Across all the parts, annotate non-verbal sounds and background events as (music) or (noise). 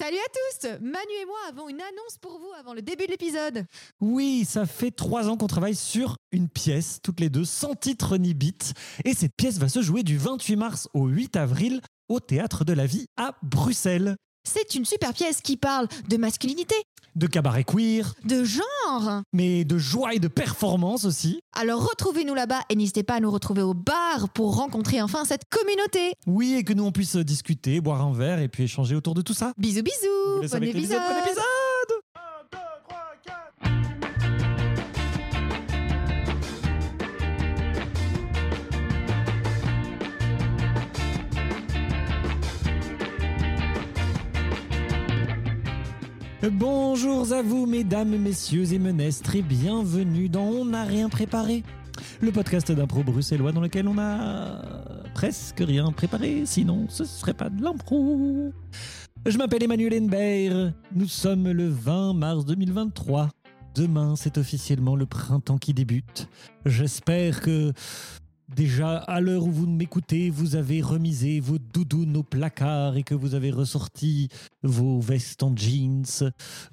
Salut à tous Manu et moi avons une annonce pour vous avant le début de l'épisode. Oui, ça fait trois ans qu'on travaille sur une pièce, toutes les deux, sans titre ni bit. Et cette pièce va se jouer du 28 mars au 8 avril au Théâtre de la Vie à Bruxelles. C'est une super pièce qui parle de masculinité, De cabaret queer, de genre. mais de joie et de performance aussi. Alors retrouvez-nous là-bas et n'hésitez pas à nous retrouver au bar pour rencontrer enfin cette communauté. Oui, et que nous on puisse discuter, boire un verre et puis échanger autour de tout ça. Bisous bisous, bon épisode. bon épisode Bonjour à vous, mesdames, messieurs et menestres, et bienvenue dans On n'a rien préparé, le podcast d'impro bruxellois dans lequel on a presque rien préparé, sinon ce serait pas de l'impro. Je m'appelle Emmanuel Henbert, nous sommes le 20 mars 2023. Demain, c'est officiellement le printemps qui débute. J'espère que déjà à l'heure où vous m'écoutez, vous avez remisé vos doudounes au placard et que vous avez ressorti vos vestes en jeans,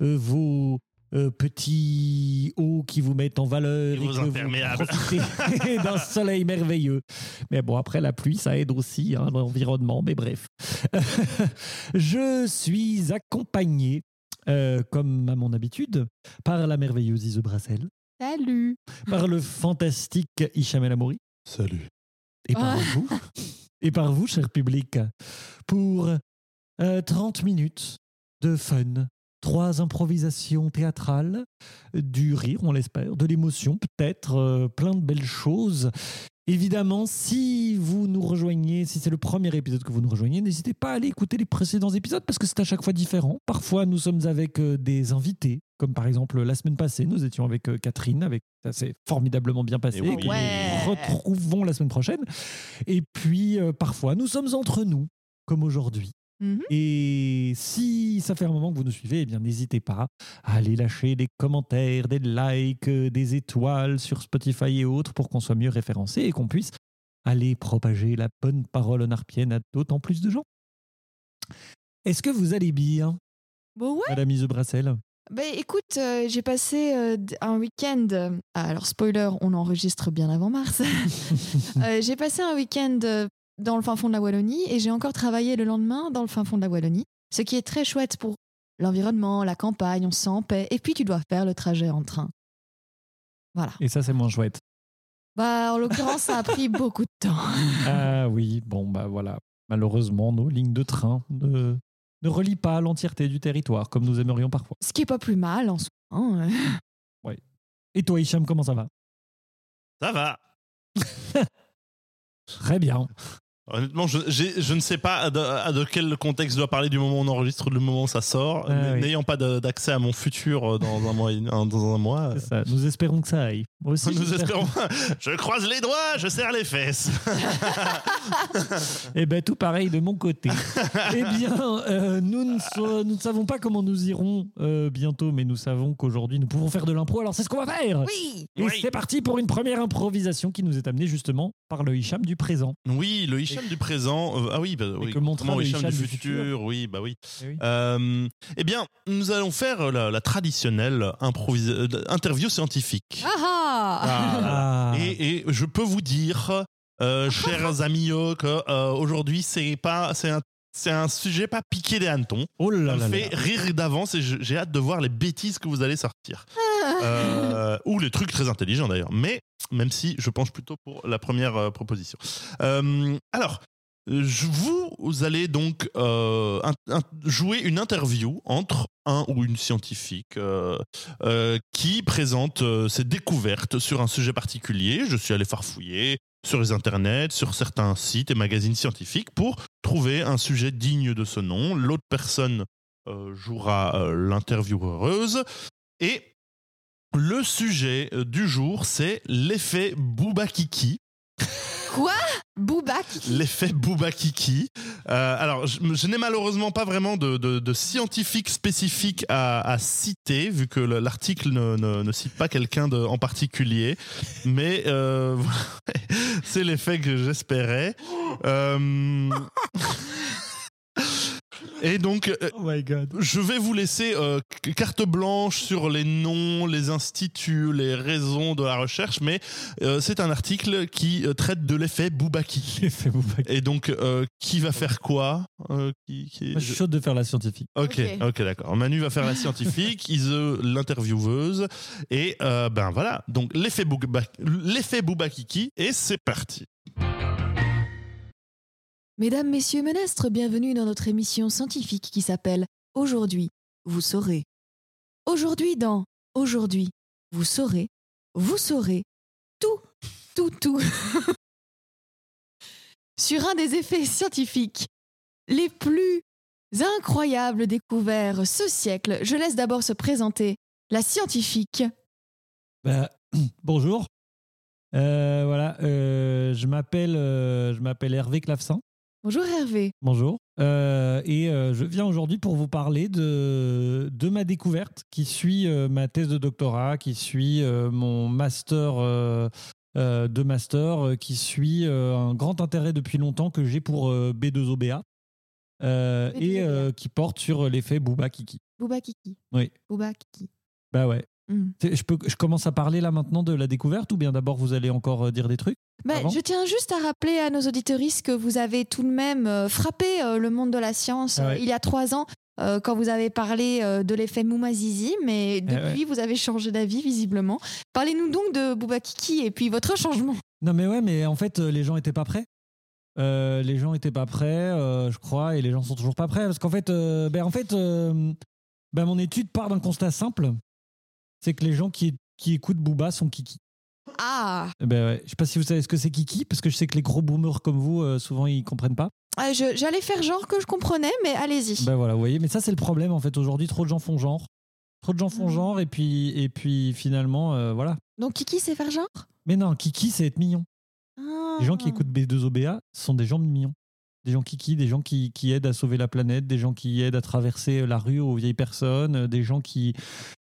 euh, vos euh, petits hauts qui vous mettent en valeur Et vos que vous profitez (laughs) d'un soleil merveilleux. Mais bon, après la pluie, ça aide aussi hein, l'environnement. Mais bref, (laughs) je suis accompagné, euh, comme à mon habitude, par la merveilleuse Ise Brassel, Salut. par le fantastique Hicham El Amouri Salut. et par Ah. vous, (laughs) et par vous, cher public, pour euh, 30 minutes de fun. Trois improvisations théâtrales, du rire, on l'espère, de l'émotion peut-être, euh, plein de belles choses. Évidemment, si vous nous rejoignez, si c'est le premier épisode que vous nous rejoignez, n'hésitez pas à aller écouter les précédents épisodes parce que c'est à chaque fois différent. Parfois, nous sommes avec euh, des invités, comme par exemple la semaine passée, nous étions avec euh, Catherine, avec ça s'est formidablement bien passé. Et oui. que nous Ouais. retrouvons la semaine prochaine. Et puis, euh, parfois, nous sommes entre nous, comme aujourd'hui. Mhm. Et si ça fait un moment que vous nous suivez, eh bien n'hésitez pas à aller lâcher des commentaires, des likes, euh, des étoiles sur Spotify et autres pour qu'on soit mieux référencé et qu'on puisse aller propager la bonne parole onarpienne à d'autant plus de gens. Est-ce que vous allez bien, Bon ouais. Madame Ise Brassel Bah écoute, euh, j'ai passé euh, un week-end. euh, alors spoiler, on enregistre bien avant mars. (laughs) J'ai passé un week-end dans le fin fond de la Wallonie et j'ai encore travaillé le lendemain dans le fin fond de la Wallonie. Ce qui est très chouette pour l'environnement, la campagne, on se sent en paix. Et puis tu dois faire le trajet en train. Voilà. Et ça, c'est moins chouette. Bah en l'occurrence, ça a pris beaucoup de temps. Ah oui, bon, bah voilà. Malheureusement, nos lignes de train ne, ne relient pas l'entièreté du territoire comme nous aimerions parfois. Ce qui est pas plus mal en soi. hein, (laughs) euh. Et toi, Hicham, comment ça va? Ça va. (laughs) Très bien. Honnêtement, je, je ne sais pas de, à de quel contexte je dois parler du moment où on enregistre, du moment où ça sort. Ah oui. N'ayant pas d'accès à mon futur euh, dans un mois, et- dans un mois. C'est ça. Nous espérons que ça aille. Moi aussi, Nous espérons. (laughs) Je croise les doigts, je serre les fesses. (laughs) Eh ben tout pareil de mon côté. (laughs) eh bien, euh, nous, ne so- nous ne savons pas comment nous irons euh, bientôt, mais nous savons qu'aujourd'hui nous pouvons faire de l'impro. Alors c'est ce qu'on va faire. Oui. Et Oui. c'est parti pour une première improvisation qui nous est amenée justement par le Hicham du présent. Oui, le Hicham du présent. euh, ah oui, bah, oui. que montrera comment le Hicham Hicham du du futur, futur Oui, bah oui. Eh oui. Euh, eh bien, nous allons faire la, la traditionnelle euh, interview scientifique. Ah ah. Ah. Et, et je peux vous dire, euh, chers (laughs) amis, que euh, aujourd'hui c'est pas, c'est un, c'est un sujet pas piqué des hannetons. Oh là Ça là me fait là. rire d'avance et j'ai hâte de voir les bêtises que vous allez sortir. (laughs) Euh, ou les trucs très intelligents d'ailleurs. Mais même si je penche plutôt pour la première euh, proposition. Euh, alors. vous, allez donc euh, jouer une interview entre un ou une scientifique qui présente ses découvertes sur un sujet particulier. Je suis allé farfouiller sur les internets, sur certains sites et magazines scientifiques pour trouver un sujet digne de ce nom. L'autre personne jouera euh, l'intervieweuse. Et le sujet euh, du jour, c'est l'effet Boubakiki. Quoi? Booba qui- L'effet Boubakiki. Euh, alors, je, je n'ai malheureusement pas vraiment de, de, de scientifique spécifique à, à citer, vu que le- l'article ne, ne, ne cite pas quelqu'un en particulier. Mais euh, (laughs) c'est l'effet que j'espérais. Euh, (laughs) Et donc, euh, Oh my god. je vais vous laisser euh, carte blanche sur les noms, les instituts, les raisons de la recherche, mais euh, c'est un article qui euh, traite de l'effet Boubaki. (laughs) L'effet. Et donc, euh, qui va faire quoi Euh, qui, qui est- Moi, je suis chaud de faire la scientifique. Ok, Ok. d'accord. Manu va faire la scientifique, (laughs) Ise l'intervieweuse, et euh, ben voilà. Donc l'effet Bouba- l'effet Boubakiki, et c'est parti. Mesdames, messieurs, menestres, bienvenue dans notre émission scientifique qui s'appelle Aujourd'hui, vous saurez. Aujourd'hui dans Aujourd'hui, vous saurez, vous saurez tout, tout, tout. (laughs) Sur un des effets scientifiques les plus incroyables découverts ce siècle, je laisse d'abord se présenter la scientifique. Bah, (clears throat) bonjour. Euh, voilà, euh, je m'appelle euh, je m'appelle Hervé Clavecin. Bonjour Hervé. Bonjour. Euh, et euh, je viens aujourd'hui pour vous parler de, de ma découverte qui suit euh, ma thèse de doctorat, qui suit mon master de master, qui suit un grand intérêt depuis longtemps que j'ai pour euh, B2OBA euh, B2OBA. et qui porte sur l'effet Booba Kiki. Bouba Kiki. Oui. Bouba Kiki. Bah ouais. C'est- Je, peux, je commence à parler là maintenant de la découverte ou bien d'abord vous allez encore euh, dire des trucs Bah, je tiens juste à rappeler à nos auditeuristes que vous avez tout de même euh, frappé euh, le monde de la science Ah ouais. il y a trois ans euh, quand vous avez parlé de l'effet Moumazizi, mais depuis vous avez changé d'avis visiblement. Parlez-nous donc de Bouba Kiki et puis votre changement. Non mais ouais, mais en fait les gens étaient pas prêts. Les gens étaient pas prêts, je crois, et les gens sont toujours pas prêts parce qu'en fait, ben en fait, ben mon étude part d'un constat simple, c'est que les gens qui, qui écoutent Booba sont Kiki. Ah, Eh Ben ouais. Je sais pas si vous savez ce que c'est Kiki parce que je sais que les gros boomers comme vous, euh, souvent ils comprennent pas. Je- j'allais faire genre que je comprenais, mais allez-y. Ben voilà, vous voyez, mais ça c'est le problème en fait aujourd'hui, trop de gens font genre, trop de gens font Mhm. genre et puis et puis finalement euh, voilà. Donc Kiki, c'est faire genre? Mais non, Kiki c'est être mignon. Les gens qui Ah. écoutent B2OBA sont des gens mignons. Des gens qui qui, des gens qui, qui aident à sauver la planète, des gens qui aident à traverser la rue aux vieilles personnes, euh, des gens qui,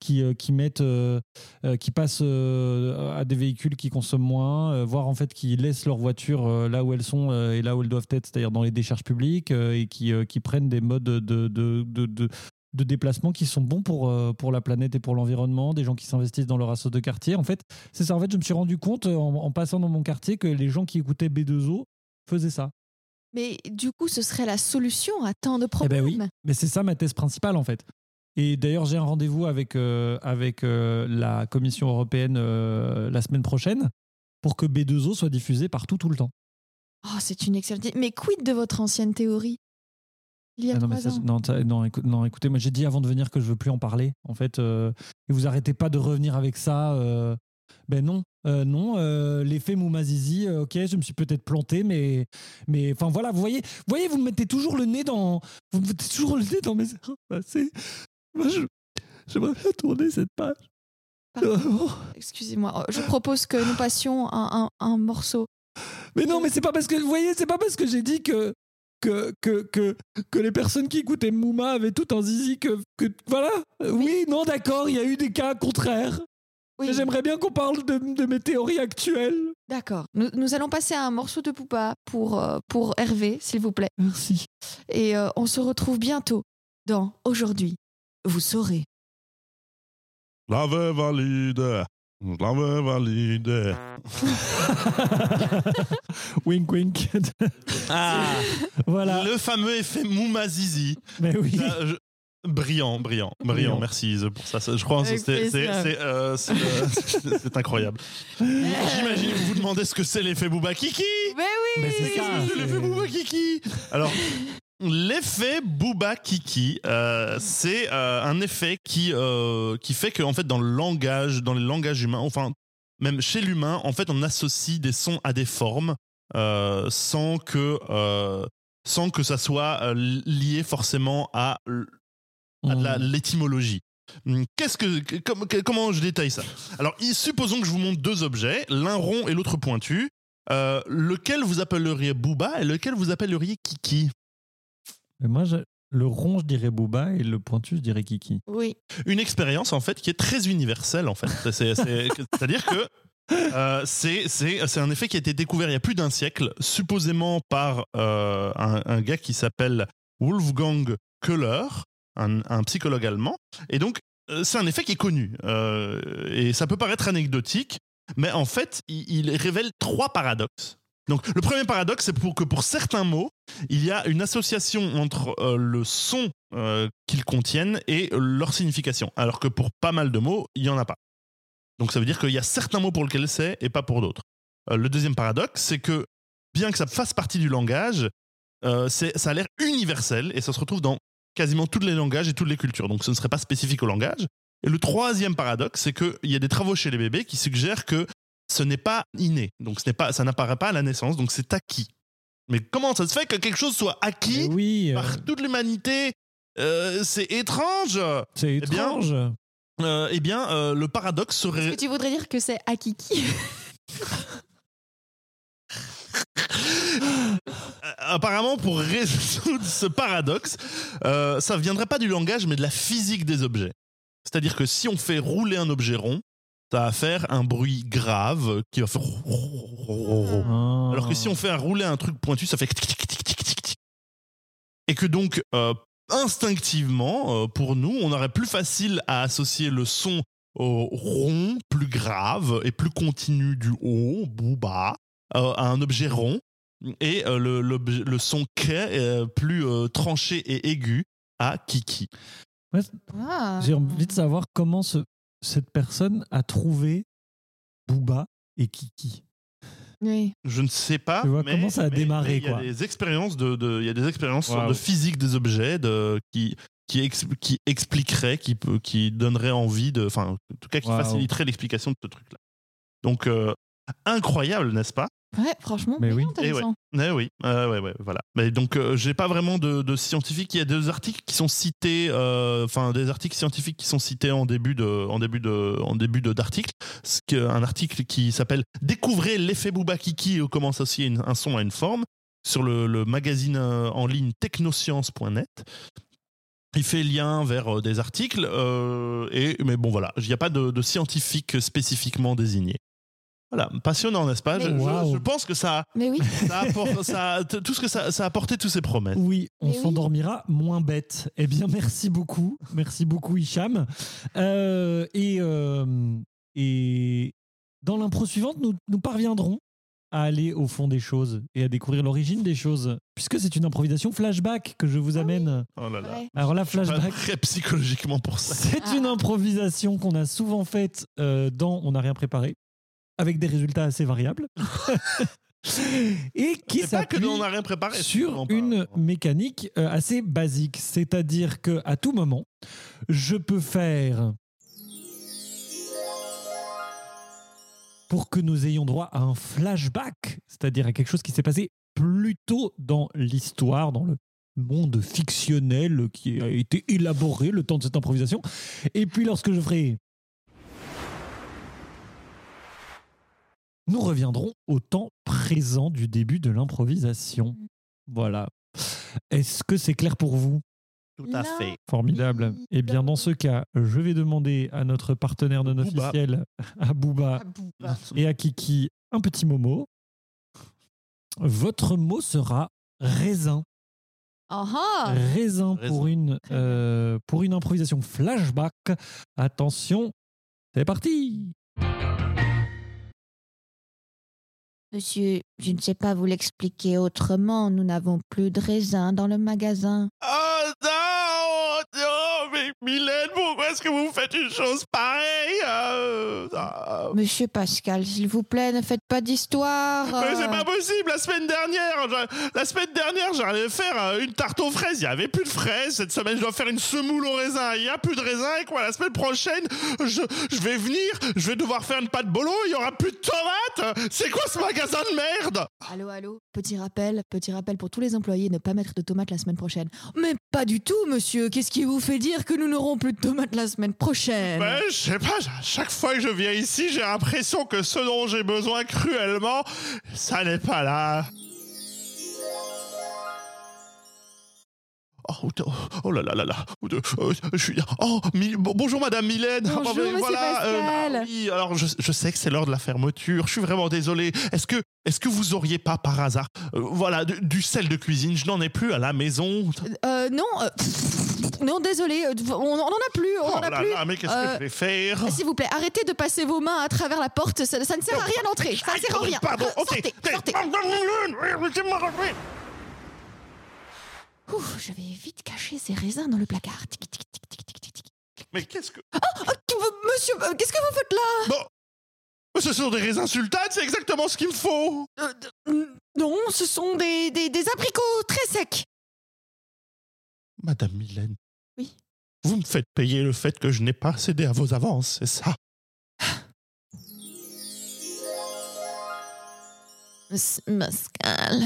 qui, euh, qui mettent, euh, euh, qui passent euh, à des véhicules qui consomment moins, euh, voire en fait qui laissent leurs voitures euh, là où elles sont euh, et là où elles doivent être, c'est-à-dire dans les décharges publiques, euh, et qui, euh, qui prennent des modes de, de, de, de, de déplacement qui sont bons pour, euh, pour la planète et pour l'environnement, des gens qui s'investissent dans leur assaut de quartier. En fait, c'est ça. En fait, je me suis rendu compte euh, en passant dans mon quartier que les gens qui écoutaient B2O faisaient ça. Mais du coup, ce serait la solution à tant de Eh problèmes. ben oui. Mais c'est ça ma thèse principale en fait. Et d'ailleurs, j'ai un rendez-vous avec, euh, avec euh, la Commission européenne euh, la semaine prochaine pour que B2O soit diffusé partout tout le temps. Oh, c'est une excellente idée. Mais quid de votre ancienne théorie? Il y a Ah non, trois ça, ans. non, non, écou- non, écoutez, moi j'ai dit avant de venir que je veux plus en parler. En fait, et vous arrêtez pas de revenir avec ça. ben non, euh, non. euh, L'effet Moumazizi, euh, ok, je me suis peut-être planté, mais, mais enfin voilà, vous voyez, vous voyez, vous me mettez toujours le nez dans, vous me mettez toujours le nez dans mes erreurs passées. Moi, je, j'aimerais bien tourner cette page. Excusez-moi, je propose que nous passions un, un- un morceau. Mais non, mais c'est pas parce que, vous voyez, c'est pas parce que j'ai dit que, que, que, que, que les personnes qui écoutaient Mouma avaient tout un zizi que, que voilà. Oui, non, d'accord, il y a eu des cas contraires. Oui, Mais J'aimerais bien qu'on parle de, de mes théories actuelles. d'accord. Nous, nous allons passer à un morceau de Poupa pour, euh, pour Hervé, s'il vous plaît. Merci. Et euh, on se retrouve bientôt dans Aujourd'hui. Vous saurez. Je l'avais valide. Je l'avais valide. wink, wink. Ah, voilà. le fameux effet Moumazizi. Mais oui. Je- Brillant, brillant, brillant. Merci Ise, pour ça. Je crois que c'est euh, euh, c'est incroyable. J'imagine que vous vous demandez ce que c'est l'effet Booba Kiki. Mais oui Mais c'est ça. L'effet Booba Kiki Alors, l'effet Booba Kiki, euh, c'est euh, un effet qui, euh, qui fait que, en fait, dans le langage, dans les langages humains, enfin, même chez l'humain, en fait, on associe des sons à des formes sans que. sans que ça soit lié forcément à à de la- Mm. l'étymologie. Hum, Qu'est-ce que, que- com- que- comment je détaille ça? Alors, supposons que je vous montre deux objets, l'un rond et l'autre pointu. Euh, lequel vous appelleriez Booba et lequel vous appelleriez Kiki? Mais moi, je- le rond, je dirais Booba et le pointu, je dirais Kiki. Oui. Une expérience en fait qui est très universelle en fait. C'est- c'est- C'est-à-dire que euh, c'est c'est- c'est un effet qui a été découvert il y a plus d'un siècle, supposément par euh, un, un gars qui s'appelle Wolfgang Köhler, un, psychologue allemand. Et donc, euh, c'est un effet qui est connu. Euh, et ça peut paraître anecdotique, mais en fait, il, révèle trois paradoxes. Donc, le premier paradoxe, c'est pour que pour certains mots, il y a une association entre euh, le son qu'ils contiennent et leur signification, alors que pour pas mal de mots, il n'y en a pas. Donc, ça veut dire qu'il y a certains mots pour lesquels c'est et pas pour d'autres. Le deuxième paradoxe, c'est que bien que ça fasse partie du langage, ça a l'air universel et ça se retrouve dans quasiment tous les langages et toutes les cultures. Donc ce ne serait pas spécifique au langage. Et le troisième paradoxe, c'est qu'il y a des travaux chez les bébés qui suggèrent que ce n'est pas inné. Donc ce n'est pas, ça n'apparaît pas à la naissance, donc c'est acquis. Mais comment ça se fait que quelque chose soit acquis Eh oui, euh, par toute l'humanité? Euh, C'est étrange c'est eh bien, étrange. Euh, Eh bien, euh, le paradoxe Est-ce serait... que tu voudrais dire que c'est Akiki (laughs) apparemment, pour résoudre ce paradoxe, euh, ça ne viendrait pas du langage, mais de la physique des objets. C'est-à-dire que si on fait rouler un objet rond, ça va faire un bruit grave qui va faire. Ah. Alors que si on fait rouler un truc pointu, ça fait. Et que donc, euh, instinctivement, euh, pour nous, on aurait plus facile à associer le son au rond, plus grave et plus continu du haut, bas, euh, à un objet rond, et euh, le, le son k euh, plus euh, tranché et aigu à kiki. Ah. J'ai envie de savoir comment ce- cette personne a trouvé Booba et Kiki. Oui. Je ne sais pas. Tu vois, mais, comment ça a mais- démarré, Il y a des expériences de, de- il y a des expériences Waouh. de physique des objets de, qui qui, ex- qui expliqueraient, qui peut, qui donneraient envie de, enfin, en tout cas, qui Waouh. faciliteraient l'explication de ce truc-là. Donc euh, incroyable, n'est-ce pas? Ouais, franchement, Mais bien oui. intéressant. Eh oui, euh, ouais, ouais, voilà. Mais donc, euh, j'ai pas vraiment de, de scientifiques. Il y a des articles qui sont cités, euh, enfin des articles scientifiques qui sont cités en début de, en début de, en début de d'article. Un article qui s'appelle "Découvrez l'effet Booba Kiki et comment associer une- un son à une forme" sur le, le magazine euh, en ligne technoscience.net. Il fait lien vers euh, des articles, euh, et, mais bon voilà, il n'y a pas de, de scientifique spécifiquement désigné. Voilà, passionnant, n'est-ce pas? Je, je- Waouh. je pense que ça, Mais oui. ça apporte, ça, tout ce que ça, ça a apporté toutes ses promesses. Oui, on oui. s'endormira moins bête. Eh bien, merci beaucoup. Merci beaucoup, Hicham. Euh, et, euh, et dans l'impro suivante, nous, nous parviendrons à aller au fond des choses et à découvrir l'origine des choses, puisque c'est une improvisation flashback que je vous amène. Oh là là. Ouais. Alors là, Je suis pas flashback, très psychologiquement pour ça. c'est Ah. une improvisation qu'on a souvent faite euh, dans On n'a rien préparé, avec des résultats assez variables. (laughs) et qui C'est pas que s'appuie nous on n'a rien préparé. sur une mécanique euh, assez basique, c'est-à-dire que à tout moment, je peux faire pour que nous ayons droit à un flashback, c'est-à-dire à quelque chose qui s'est passé plus tôt dans l'histoire, dans le monde fictionnel qui a été élaboré le temps de cette improvisation. Et puis lorsque je ferai nous reviendrons au temps présent du début de l'improvisation. Voilà. Est-ce que c'est clair pour vous? Tout à fait. Formidable. Eh bien, dans ce cas, je vais demander à notre partenaire non officiel, à Booba (laughs) Booba. et à Kiki, un petit momo. Votre mot sera raisin. Ah ah Raisin, Raisin. pour une, euh, pour une improvisation flashback. Attention, c'est parti. Monsieur, je ne sais pas vous l'expliquer autrement. Nous n'avons plus de raisin dans le magasin. Oh Mylène, pourquoi est-ce que vous faites une chose pareille euh, ah. Monsieur Pascal, s'il vous plaît, ne faites pas d'histoire. Mais c'est euh. pas possible, la semaine dernière, la semaine dernière, j'allais faire euh, une tarte aux fraises, il y avait plus de fraises. Cette semaine, je dois faire une semoule au raisin, il y a plus de raisin. Et quoi, la semaine prochaine, je, je vais venir, je vais devoir faire une pâte bolo, il y aura plus de tomates. C'est quoi ce magasin de merde? Allô, allô Petit rappel, petit rappel pour tous les employés, ne pas mettre de tomates la semaine prochaine. Mais pas du tout, monsieur Qu'est-ce qui vous fait dire que nous n'aurons plus de tomates la semaine prochaine Ben, je sais pas, à chaque fois que je viens ici, j'ai l'impression que ce dont j'ai besoin cruellement, ça n'est pas là. Oh, oh, oh là là là là. Oh, oh, je suis. Oh, Mi- bon- bonjour Madame Mylène. Bonjour, Ah, ben, Monsieur Pascal. ah, oui, alors je, je sais que c'est l'heure de la fermeture. Je suis vraiment désolé. Est-ce que, est-ce que vous auriez pas par hasard, euh, voilà, du, du sel de cuisine? Je n'en ai plus à la maison. Euh, non, euh, non, désolé, euh, on n'en a plus, on Oh en a là plus. là, mais qu'est-ce que Euh, je vais faire S'il vous plaît, arrêtez de passer vos mains à travers la porte, ça, ça ne sert à rien d'entrer, ça ne sert à rien. Pardon. Sortez, sortez. Ouh, je vais vite cacher ces raisins dans le placard. Tic, tic, tic, tic, tic, tic, tic. Mais qu'est-ce que. Ah, vous- monsieur, euh, qu'est-ce que vous faites là Bon. Ce sont des raisins sultanes, c'est exactement ce qu'il me faut. Euh, euh, Non, ce sont des, des, des abricots très secs. Madame Mylène. Oui. Vous me faites payer le fait que je n'ai pas cédé à vos avances, c'est ça? Monsieur Pascal.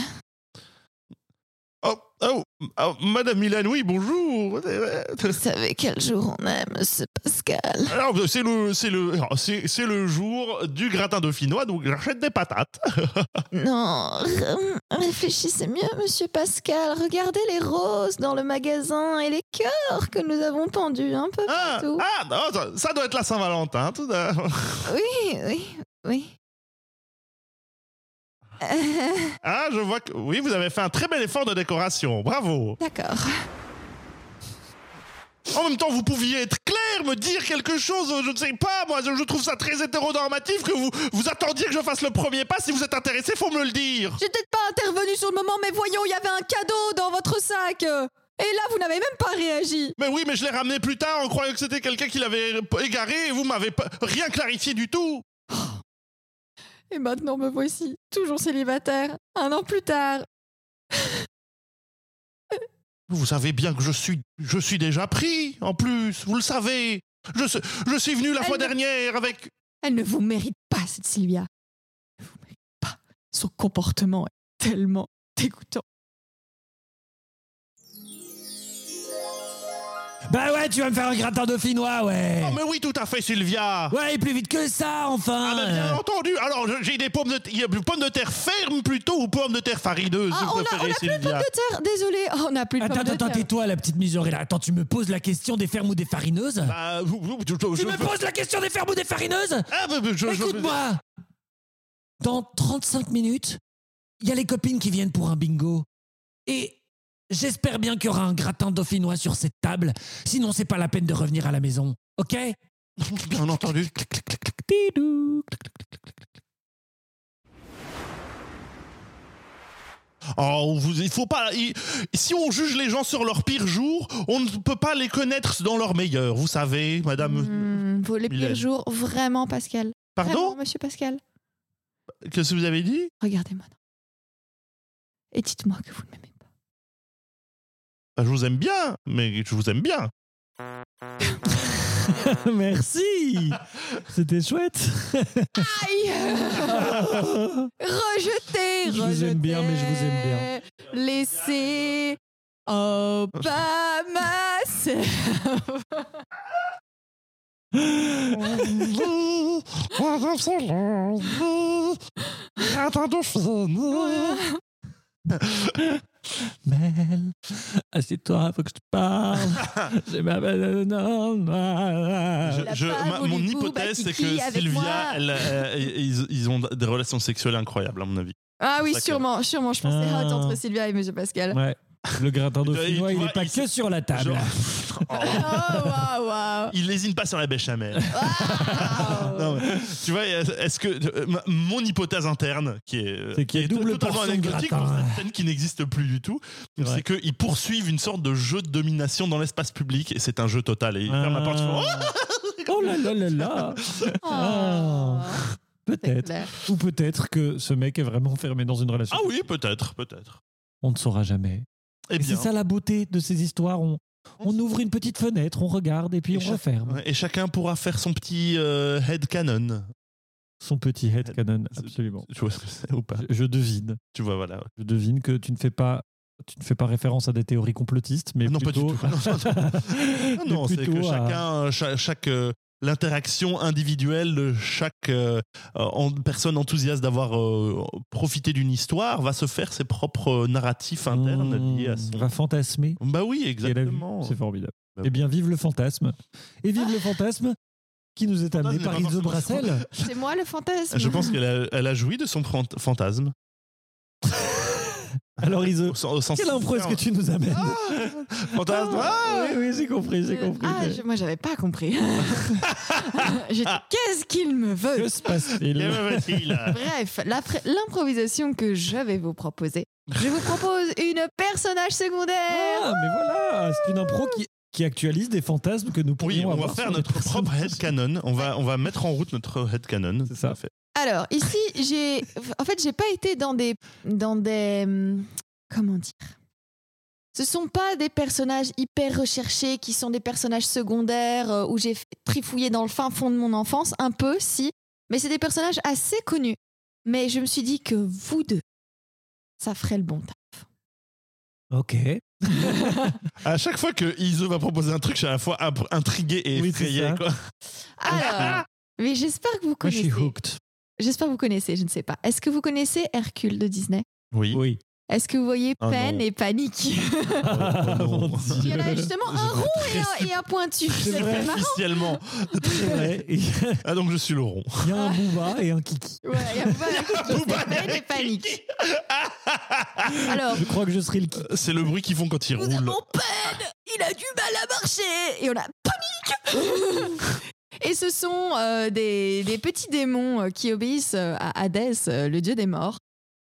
Oh, oh, oh, Madame Mylène, oui, bonjour. Vous savez quel jour on est, monsieur Pascal Alors, c'est le, c'est le, alors, c'est, c'est le jour du gratin dauphinois, donc j'achète des patates. (laughs) Non, ré- réfléchissez mieux, monsieur Pascal. Regardez les roses dans le magasin et les cœurs que nous avons pendus un peu Ah, partout. ah, non, ça, ça doit être la Saint-Valentin, tout à- Oui, oui, oui. (laughs) Ah, je vois que, oui, vous avez fait un très bel effort de décoration, bravo. D'accord. En même temps, vous pouviez être clair, me dire quelque chose, je ne sais pas, moi, je, je trouve ça très hétéronormatif que vous, vous attendiez que je fasse le premier pas. Si vous êtes intéressé, faut me le dire. J'ai peut-être pas intervenu sur le moment, mais voyons, il y avait un cadeau dans votre sac. Et là, vous n'avez même pas réagi. Mais oui, mais je l'ai ramené plus tard en croyant que c'était quelqu'un qui l'avait égaré et vous m'avez rien clarifié du tout. Et maintenant, me voici, toujours célibataire, un an plus tard. (laughs) Vous savez bien que je suis, je suis déjà pris, en plus, vous le savez. Je, suis- je suis venu la Elle fois ne- dernière avec... Elle ne vous mérite pas, cette Sylvia. Elle ne vous mérite pas. Son comportement est tellement dégoûtant. Bah ouais, tu vas me faire un gratin dauphinois, ouais. Oh mais oui, tout à fait, Sylvia. Ouais, et plus vite que ça, enfin. Ah, mais bien entendu. Alors, j'ai des pommes de, des pommes de terre fermes plutôt ou pommes de terre farineuses, Ah, si vous on a- préférez, on a plus de Sylvia. De terre, désolé, oh, on n'a plus de Attends, pommes de attends, terre. tais-toi, la petite miseure là. Attends, tu me poses la question des fermes ou des farineuses? Bah, je- je- Tu me poses la question des fermes ou des farineuses? Ah, bah, bah, je- je- Écoute-moi Dans 35 minutes, il y a les copines qui viennent pour un bingo. Et j'espère bien qu'il y aura un gratin dauphinois sur cette table. Sinon, c'est pas la peine de revenir à la maison. Ok? Bien entendu. Tidou. Oh, vous, il faut pas. il- si on juge les gens sur leur pire jour, on ne peut pas les connaître dans leur meilleur. Vous savez, Madame. Hmm, les pires jours, vraiment, Pascal. Pardon Vraiment, monsieur Pascal. Qu'est-ce que vous avez dit? Regardez-moi. Et dites-moi que vous ne m'aimez pas. Je vous aime bien, mais je vous aime bien. (laughs) Merci. C'était chouette. Aïe. Rejeté Je vous aime bien, mais je vous aime bien. Laissez Obama (laughs) (laughs) Mel, assieds-toi, faut que je te parle. (laughs) J'ai ma belle- non, non. Je- ma- mon vous, hypothèse, c'est que Sylvia, elle, euh, ils, ils ont des relations sexuelles incroyables, à mon avis. Ah oui, que- sûrement, sûrement. Je pensais Ah. hot entre Sylvia et monsieur Pascal. Ouais, le gratin dauphinois, il n'est pas il- que sur la table. Genre- (laughs) Oh. Oh, waouh, waouh. Il lésine pas sur la béchamel. Waouh. (laughs) Non, mais, tu vois, est-ce que euh, ma- mon hypothèse interne, qui est, euh, qui est double totalement anecdotique gratin. pour cette scène qui n'existe plus du tout, C'est qu'ils poursuivent une sorte de jeu de domination dans l'espace public et c'est un jeu total. Et ils ferment la porte. ils font, Ah. Oh là là là là (laughs) Oh. Ah. C'est Peut-être. Ou peut-être que ce mec est vraiment enfermé dans une relation. Ah oui, peut-être, peut-être. On ne saura jamais. Eh c'est ça la beauté de ces histoires. On, on ouvre une petite fenêtre, on regarde et puis Et on chaque- referme. Ouais, Et chacun pourra faire son petit euh, head canon. Son petit head canon, absolument. Tu vois ce que c'est ou pas? Je, je devine. Tu vois, voilà. Je devine que tu ne fais pas. Tu ne fais pas référence à des théories complotistes, mais Ah non, pas du tout. (laughs) Non, (laughs) c'est que à- chacun, cha- chaque, euh, l'interaction individuelle de chaque euh, euh, en- personne enthousiaste d'avoir euh, profité d'une histoire va se faire ses propres narratifs internes Mmh, liés à son. va fantasmer. Bah oui, exactement. C'est formidable. Bah Eh bien, vive le fantasme. Et vive le fantasme qui nous est amené par forcément- Brassel. C'est moi le fantasme. Je pense qu'elle a, elle a joui de son fant- fantasme. (laughs) Alors, Ilse, Au, sens- au sens quelle impro est-ce que tu nous amènes fantasme Ah Oui, oui, j'ai compris, j'ai compris. Ah, je- moi j'avais pas compris. (laughs) Qu'est-ce qu'il me veut Que se passe-t-il Bref, l'improvisation que je vais vous proposer. Je vous propose une personnage secondaire. Ah, mais voilà, c'est une impro qui, qui actualise des fantasmes que nous Oui, pourrions on va faire notre propre headcanon. On va, on va mettre en route notre headcanon. C'est ça. Fait. Alors, ici, j'ai. En fait, j'ai pas été dans des. Dans des. hum, Comment dire? Ce sont pas des personnages hyper recherchés qui sont des personnages secondaires euh, où j'ai trifouillé dans le fin fond de mon enfance. Un peu, si. Mais c'est des personnages assez connus. Mais je me suis dit que vous deux, ça ferait le bon taf. Ok. (laughs) À chaque fois que Iso va proposer un truc, je suis à la fois intrigué et Oui, effrayé. ça. quoi. Alors. (laughs) Mais j'espère que vous Moi, je suis connaissez. hooked. J'espère que vous connaissez, je ne sais pas. Est-ce que vous connaissez Hercule de Disney? Oui. Oui. Est-ce que vous voyez peine non. et panique? (laughs) Oh. Mon Il y en a justement un rond et un, et un pointu. C'est vrai. très marrant. Officiellement. (laughs) Il Ah donc je suis le rond. y a un Booba et un Kiki. Ouais, il y a un qui fait peine et panique. (laughs) Alors, Je crois que je serai le Kiki. C'est le bruit qu'ils font quand ils nous roulent. avons peine, il a du mal à marcher et on a panique. Et ce sont euh, des, des petits démons euh, qui obéissent euh, à Hadès, le dieu des morts.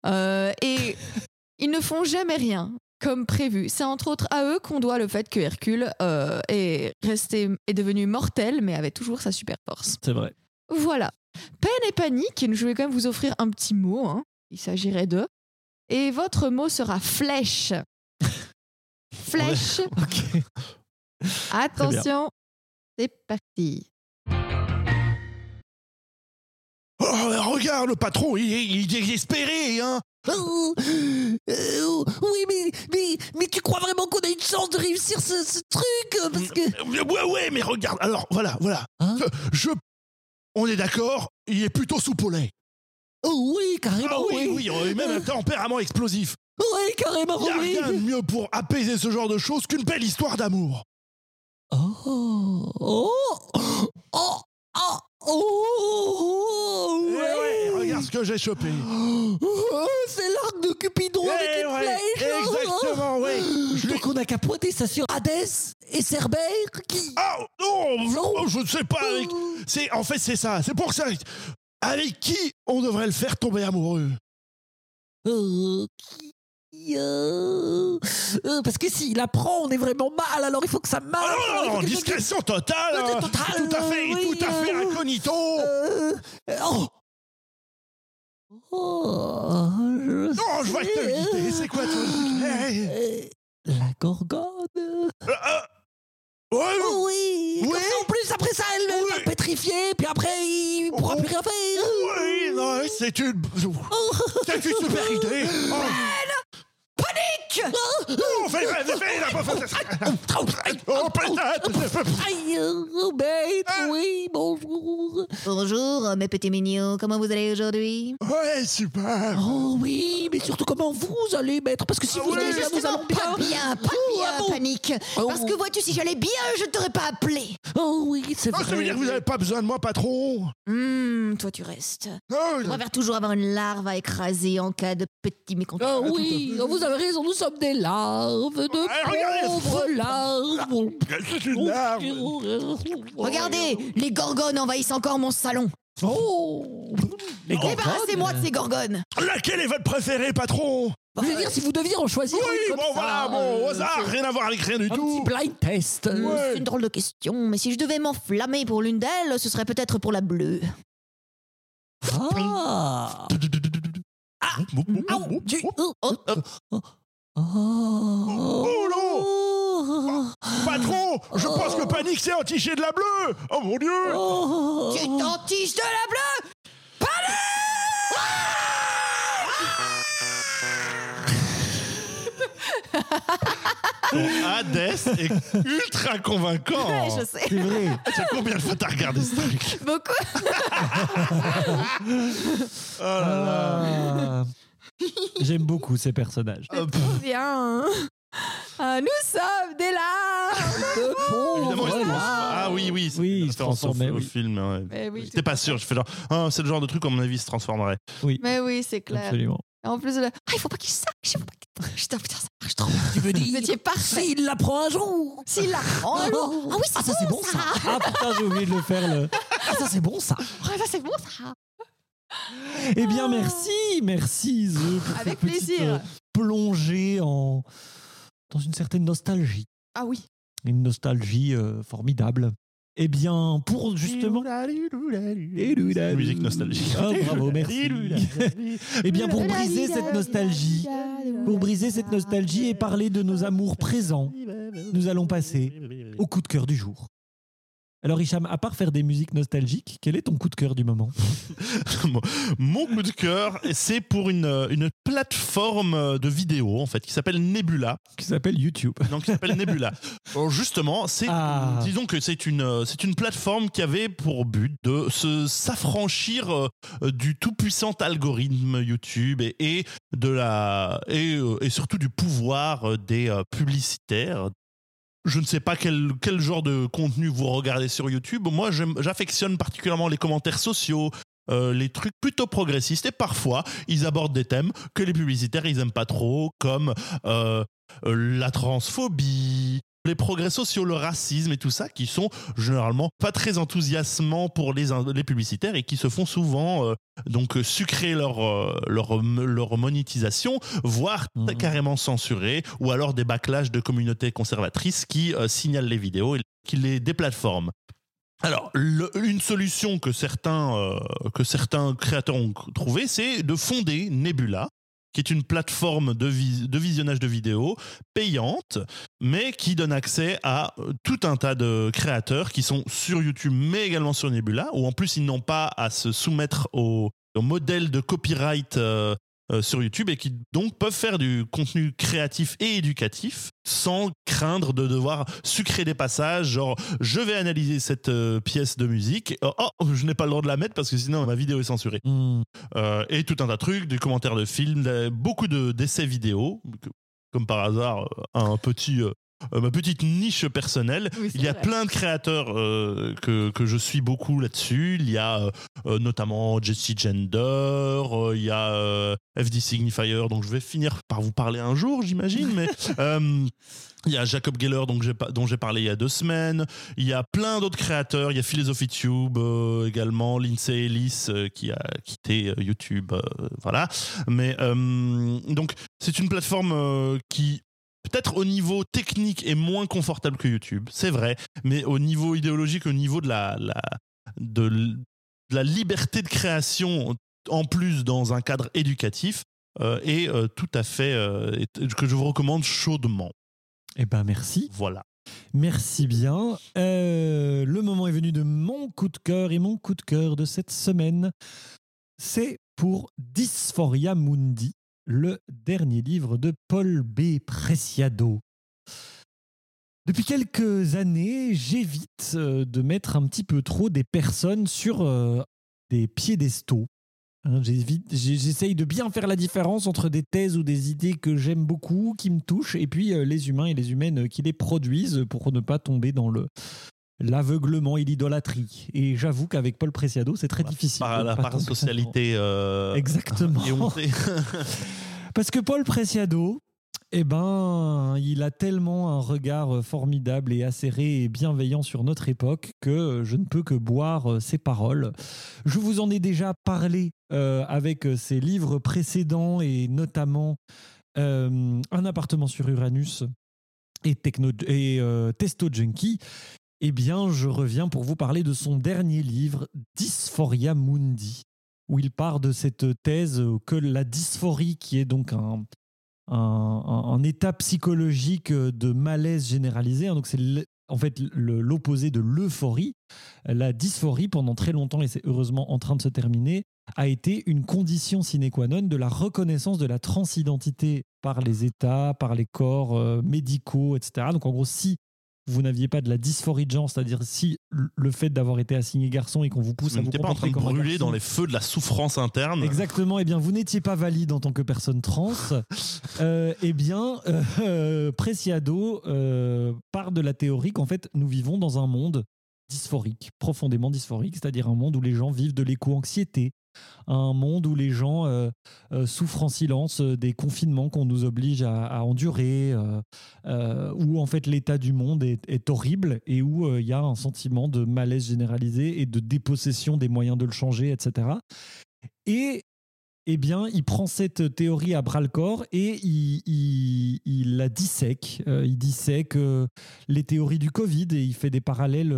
Euh, et (laughs) ils ne font jamais rien comme prévu. C'est entre autres à eux qu'on doit le fait que Hercule euh, est resté est devenu mortel, mais avait toujours sa super force. C'est vrai. Voilà. Peine et panique, je vais quand même vous offrir un petit mot. hein. Il s'agirait de. Et votre mot sera flèche. (laughs) Flèche. Ok. Attention. C'est parti. Oh, regarde le patron, il est, il est désespéré, hein Oh, euh, oui, mais, mais, mais tu crois vraiment qu'on a une chance de réussir ce, ce truc euh, Parce que. Euh, Ouais, ouais, mais regarde, alors voilà, voilà. Hein je, on est d'accord, il est plutôt lait. Oh oui, carrément, Ah oui, oui. oui, euh, et même un tempérament explosif. Oui, carrément, Il n'y a oui. rien de mieux pour apaiser ce genre de choses qu'une belle histoire d'amour. Oh, oh, oh, oh, oh, Eh ouais. regarde ce que j'ai chopé. Oh, c'est l'arc de Cupidon Eh avec une ouais, flèche. exactement, ouais. Je l'ai- Donc on n'a qu'à pointer ça sur Hadès et Cerbère qui. Ah non, je, je ne sais pas. Avec... C'est en fait c'est ça. C'est pour ça. Avec qui on devrait le faire tomber amoureux? Euh, qui, euh, euh, parce que s'il apprend, on est vraiment mal, alors il faut que ça Ah marche. non, non, non, que- discrétion totale. Euh, totale, tout à fait, oui, tout à fait euh, incognito. Euh, oh. Oh, je non, je vois que idée. C'est quoi ton La gorgone. Ouais, Oh oui. Oui. Ça, en plus, après ça, elle Oui. va pétrifier, puis après, il pourra Oh. plus rien faire. oui, non, c'est une. C'est une super idée. Oh. Panique Oh, fais, fais. Oh, peut-être. Aïe, oh, bête, oui, bonjour. Bonjour, mes petits mignons, comment vous allez aujourd'hui? Ouais, super. Oh oui, mais surtout comment vous allez, maître? Parce que si Ah vous allez bien, nous allons bien. Pas bien, pas Oh, bien, ah panique. Oh. Parce que vois-tu, si j'allais bien, je ne t'aurais pas appelé. Oh oui, c'est Ah, vrai. ça veut dire que vous n'avez pas besoin de moi, patron. Hum, toi tu restes. Oh, On préfère toujours avoir une larve à écraser en cas de petit mécontent. Oh oui, oh, vous avez raison, nous sommes des larves, de Ah, regardez. pauvres larves. C'est une larve. Regardez, les gorgones envahissent encore mon salon. Oh Les Débarrassez-moi de ces gorgones. Laquelle est votre préférée, patron? Je veux dire, si vous deviez en choisir Oui, bon, ça, voilà, bon, euh, au hasard, rien à voir avec rien du un petit tout. blind test. Ouais. C'est une drôle de question, mais si je devais m'enflammer pour l'une d'elles, ce serait peut-être pour la bleue. Ah Ah Oh, oh, oh, oh. Oh, Oh non oh, Patron, je pense que Panique s'est entiché de la bleue Oh mon dieu oh. Tu t'entiches de la bleue (laughs) Ton Hades est ultra convaincant. Ouais, je sais. C'est vrai. C'est combien de fois t'as regardé ce truc Beaucoup. Oh là là. Ah. J'aime beaucoup ces personnages. Euh, Trop bien. Ah, nous sommes des larmes. Évidemment, il se voilà. transforme. Ah oui, oui. c'est Oui, une il se au- transformait, au oui. film. ouais. Mais oui, J'étais pas sûr. Je fais genre, ah, c'est le genre de truc, à mon avis, il se transformerait. mais oui, c'est clair. Absolument. En plus, le... ah, il faut pas qu'il sache. Il faut pas qu'il sache. Putain, putain, ça marche trop. Tu veux dire étiez parfait. S'il l'apprend un jour S'il la prend, alors. Ah oui, c'est Ah, ça c'est bon ça Ah putain, j'ai oublié de le faire. Le... Ah ça c'est bon ça Ah, ça, c'est bon, ça. Eh bien, merci, merci Ze, pour Avec cette petite, plaisir. euh, plongée en dans une certaine nostalgie, Ah oui. une nostalgie euh, formidable. Eh bien, pour justement Musique nostalgique. Ah, bravo, merci. (laughs) Eh bien, pour briser cette nostalgie, pour briser cette nostalgie et parler de nos amours présents, nous allons passer au coup de cœur du jour. Alors, Hicham, à part faire des musiques nostalgiques, quel est ton coup de cœur du moment (laughs) Mon- coup de cœur, c'est pour une, une plateforme de vidéo en fait qui s'appelle Nebula. Qui s'appelle YouTube. Donc, qui s'appelle Nebula. (laughs) Alors, justement, c'est Ah. disons que c'est une c'est une plateforme qui avait pour but de se s'affranchir euh, du tout puissant algorithme YouTube et, et de la et, euh, et surtout du pouvoir euh, des euh, publicitaires. Je ne sais pas quel, genre de contenu vous regardez sur YouTube. Moi, j'affectionne particulièrement les commentaires sociaux, euh, les trucs plutôt progressistes. Et parfois, ils abordent des thèmes que les publicitaires, ils aiment pas trop, comme euh, euh, la transphobie, les progrès sociaux, le racisme et tout ça, qui sont généralement pas très enthousiasmants pour les, les publicitaires et qui se font souvent euh, donc euh, sucrer leur, euh, leur, leur monétisation, voire Mhm. carrément censurer, ou alors des backlash de communautés conservatrices qui euh, signalent les vidéos et qui les déplatforment. Alors, le- une solution que certains, euh, que certains créateurs ont trouvé, c'est de fonder Nebula, qui est une plateforme de, vis- de visionnage de vidéos payante, mais qui donne accès à euh, tout un tas de créateurs qui sont sur YouTube, mais également sur Nebula, où en plus ils n'ont pas à se soumettre au, au modèle de copyright euh, euh, sur YouTube et qui donc peuvent faire du contenu créatif et éducatif sans craindre de devoir sucrer des passages, genre je vais analyser cette euh, pièce de musique, oh, oh, je n'ai pas le droit de la mettre parce que sinon ma vidéo est censurée. Hmm. Euh, et tout un tas de trucs, des commentaires de films, beaucoup de- d'essais vidéo, comme par hasard, euh, un petit, euh, ma petite niche personnelle. Oui, Il y a vrai. plein de créateurs euh, que, que je suis beaucoup là-dessus. Il y a euh, notamment Jesse Gender, il y a FD Signifier, donc je vais finir par vous parler un jour, j'imagine, mais. (laughs) il y a Jacob Geller donc dont j'ai parlé il y a deux semaines. Il y a plein d'autres créateurs. Il y a Philosophy Tube euh, également, Lindsay Ellis euh, qui a quitté euh, YouTube. voilà. Mais donc c'est une plateforme qui peut-être au niveau technique est moins confortable que YouTube, c'est vrai. Mais au niveau idéologique, au niveau de la, la de, la liberté de création en plus dans un cadre éducatif euh, est euh, tout à fait euh, est- que je vous recommande chaudement. Eh ben, merci. Voilà. Merci bien. Euh, le moment est venu de mon coup de cœur et mon coup de cœur de cette semaine, c'est pour Dysphoria Mundi, le dernier livre de Paul B. Preciado. Depuis quelques années, j'évite euh, de mettre un petit peu trop des personnes sur euh, des piédestaux. Hein, J'essaye de bien faire la différence entre des thèses ou des idées que j'aime beaucoup, qui me touchent, et puis euh, les humains et les humaines qui les produisent pour ne pas tomber dans le l'aveuglement et l'idolâtrie. Et j'avoue qu'avec Paul Preciado, c'est très difficile. Par la parasocialité. Euh. Exactement. (laughs) (laughs) Parce que Paul Preciado, eh ben, il a tellement un regard formidable et acéré et bienveillant sur notre époque que je ne peux que boire ses paroles. Je vous en ai déjà parlé euh, avec ses livres précédents et notamment euh, Un appartement sur Uranus et, Techno et euh, Testo Junkie. Eh bien, je reviens pour vous parler de son dernier livre, Dysphoria Mundi, où il part de cette thèse que la dysphorie, qui est donc un, un, état psychologique de malaise généralisé, hein, donc c'est en fait l'opposé de l'euphorie, la dysphorie pendant très longtemps, et c'est heureusement en train de se terminer, a été une condition sine qua non de la reconnaissance de la transidentité par les États, par les corps euh, médicaux, etc. Donc en gros, si vous n'aviez pas de la dysphorie de genre, c'est-à-dire si le fait d'avoir été assigné garçon et qu'on vous pousse Vous à vous pas en train de brûler garçon, dans les feux de la souffrance interne. Exactement, eh bien vous n'étiez pas valide en tant que personne trans. (laughs) Euh, eh bien, euh, (laughs) Preciado euh, part de la théorie qu'en fait nous vivons dans un monde dysphorique, profondément dysphorique, c'est-à-dire un monde où les gens vivent de l'éco-anxiété, un monde où les gens euh, euh, souffrent en silence euh, des confinements qu'on nous oblige à, endurer, où en fait l'état du monde est, horrible et où il y a un sentiment de malaise généralisé et de dépossession des moyens de le changer, etc. Et eh bien, il prend cette théorie à bras le corps et il, la dissèque. Il dissèque les théories du Covid et il fait des parallèles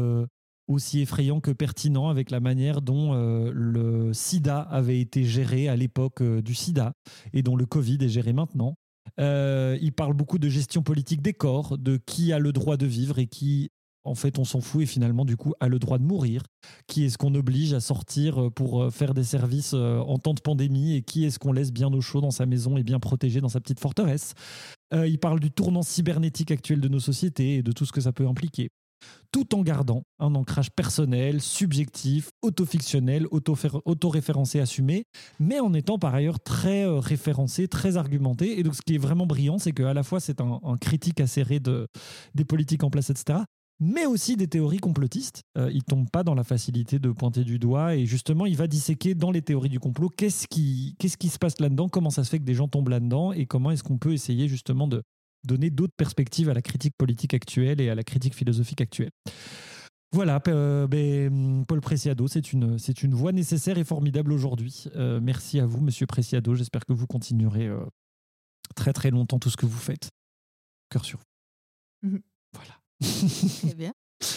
aussi effrayants que pertinents avec la manière dont euh, le sida avait été géré à l'époque euh, du sida et dont le Covid est géré maintenant. Euh, il parle beaucoup de gestion politique des corps, de qui a le droit de vivre et qui, en fait, on s'en fout et finalement, du coup, a le droit de mourir qui est-ce qu'on oblige à sortir pour faire des services en temps de pandémie et qui est-ce qu'on laisse bien au chaud dans sa maison et bien protégé dans sa petite forteresse? Il parle du tournant cybernétique actuel de nos sociétés et de tout ce que ça peut impliquer. Tout en gardant un ancrage personnel, subjectif, autofictionnel, autoréférencé, assumé, mais en étant par ailleurs très euh, référencé, très argumenté. Et donc ce qui est vraiment brillant, c'est qu'à la fois c'est un, un critique acéré de, des politiques en place, etc., mais aussi des théories complotistes. Euh, il tombe pas dans la facilité de pointer du doigt et justement, il va disséquer dans les théories du complot qu'est-ce qui, qu'est-ce qui se passe là-dedans, comment ça se fait que des gens tombent là-dedans et comment est-ce qu'on peut essayer justement de donner d'autres perspectives à la critique politique actuelle et à la critique philosophique actuelle. Voilà, euh, ben, Paul Preciado, c'est une, c'est une voix nécessaire et formidable aujourd'hui. Euh, merci à vous, Monsieur Preciado. J'espère que vous continuerez euh, très très longtemps tout ce que vous faites. Cœur sur vous. Mhm. Voilà. Très bien. (laughs)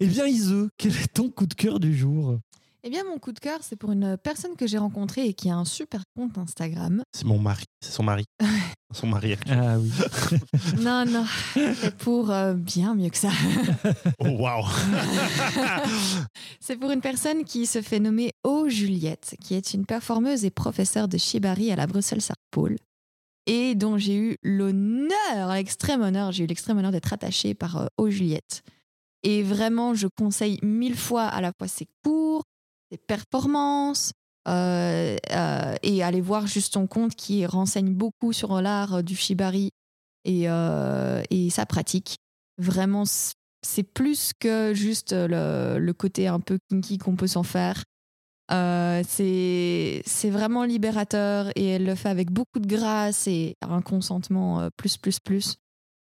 Eh bien, Ise, quel est ton coup de cœur du jour? Eh bien, mon coup de cœur, c'est pour une personne que j'ai rencontrée et qui a un super compte Instagram. C'est mon mari. C'est son mari. (laughs) son mari. Ah oui. (laughs) Non, non, c'est pour euh, bien mieux que ça. (laughs) Oh, waouh C'est pour une personne qui se fait nommer O Juliette, qui est une performeuse et professeure de shibari à la Bruxelles Art Pole et dont j'ai eu l'honneur, l'extrême honneur, j'ai eu l'extrême honneur d'être attachée par euh, O Juliette. Et vraiment, je conseille mille fois à la fois ses cours, ses performances, euh, euh, et aller voir juste son compte qui renseigne beaucoup sur l'art euh, du shibari et, et sa pratique. Vraiment, c'est plus que juste le, le côté un peu kinky qu'on peut s'en faire. C'est vraiment libérateur et elle le fait avec beaucoup de grâce et un consentement plus, plus, plus.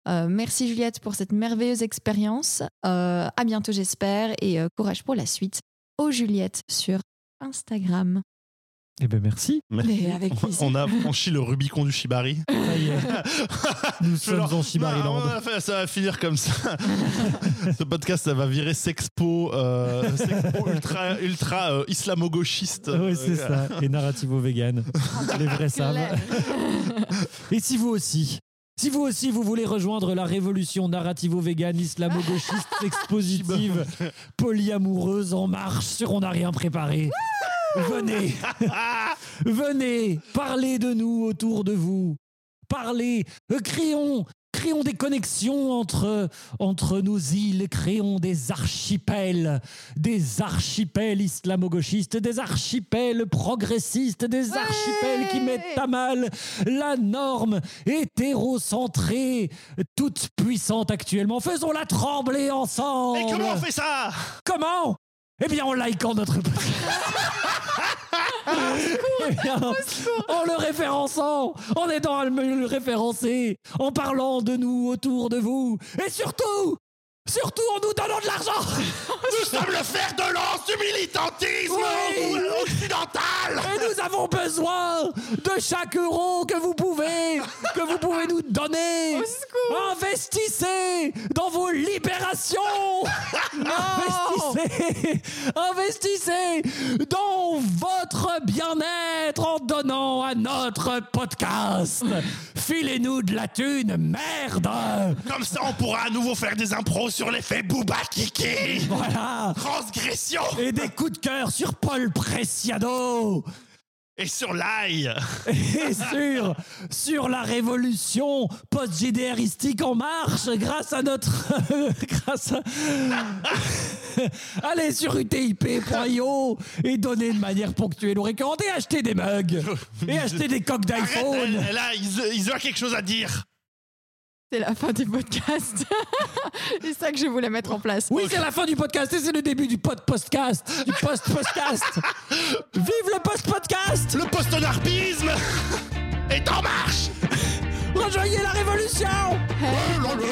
Merci Juliette pour cette merveilleuse expérience. À bientôt j'espère et courage pour la suite. Au Juliette sur Instagram. Eh bien, merci. Mais avec plaisir. On a franchi le Rubicon du Shibari. Ça y est, (laughs) nous sommes Alors, en Shibariland. non, ça va finir comme ça. (laughs) Ce podcast, ça va virer sexpo, euh, sexpo ultra, ultra euh, islamo-gauchiste. Oui, c'est ça. Et narrativo vegan. (laughs) Les vrais savent. Et si vous aussi, si vous aussi vous voulez rejoindre la révolution narrativo-vegan, islamo-gauchiste, (laughs) expositive, polyamoureuse en marche sur On n'a rien préparé, venez, (laughs) venez, parlez de nous autour de vous. Parlez, euh, créons, créons des connexions entre, entre nos îles, créons des archipels, des archipels islamo-gauchistes, des archipels progressistes, des archipels qui mettent à mal la norme hétérocentrée, toute puissante actuellement. Faisons-la trembler ensemble. Et comment on fait ça? Comment? Eh bien, en likant notre. (laughs) Eh bien, en le référençant, en aidant à le référencer, en parlant de nous autour de vous, et surtout, surtout en nous donnant de l'argent. Nous sommes le fer de lance du militantisme Oui. occidental Et nous avons besoin de chaque euro que vous pouvez, que vous pouvez nous donner. Investissez dans vos libérations. Investissez Investissez, dans votre bien-être en donnant à notre podcast. Filez-nous de la thune, merde. Comme ça, on pourra à nouveau faire des impros sur l'effet Booba Kiki. Voilà. Transgression Et des coups de cœur sur Paul Preciado. Et sur l'ail. (laughs) Et sur, sur la révolution post-GDRistique en marche grâce à notre... (laughs) grâce à... (laughs) Allez sur utip.io et donnez de manière ponctuelle ou récurrente et achetez des mugs et achetez des coques d'iPhone. là, ils, ils ont quelque chose à dire. C'est la fin du podcast. (laughs) c'est ça que je voulais mettre en place. Oui, c'est la fin du podcast et c'est le début du pod-podcast. Du post-podcast. (laughs) Vive le post-podcast Le postonarpisme est en marche. Rejoignez la révolution voilà.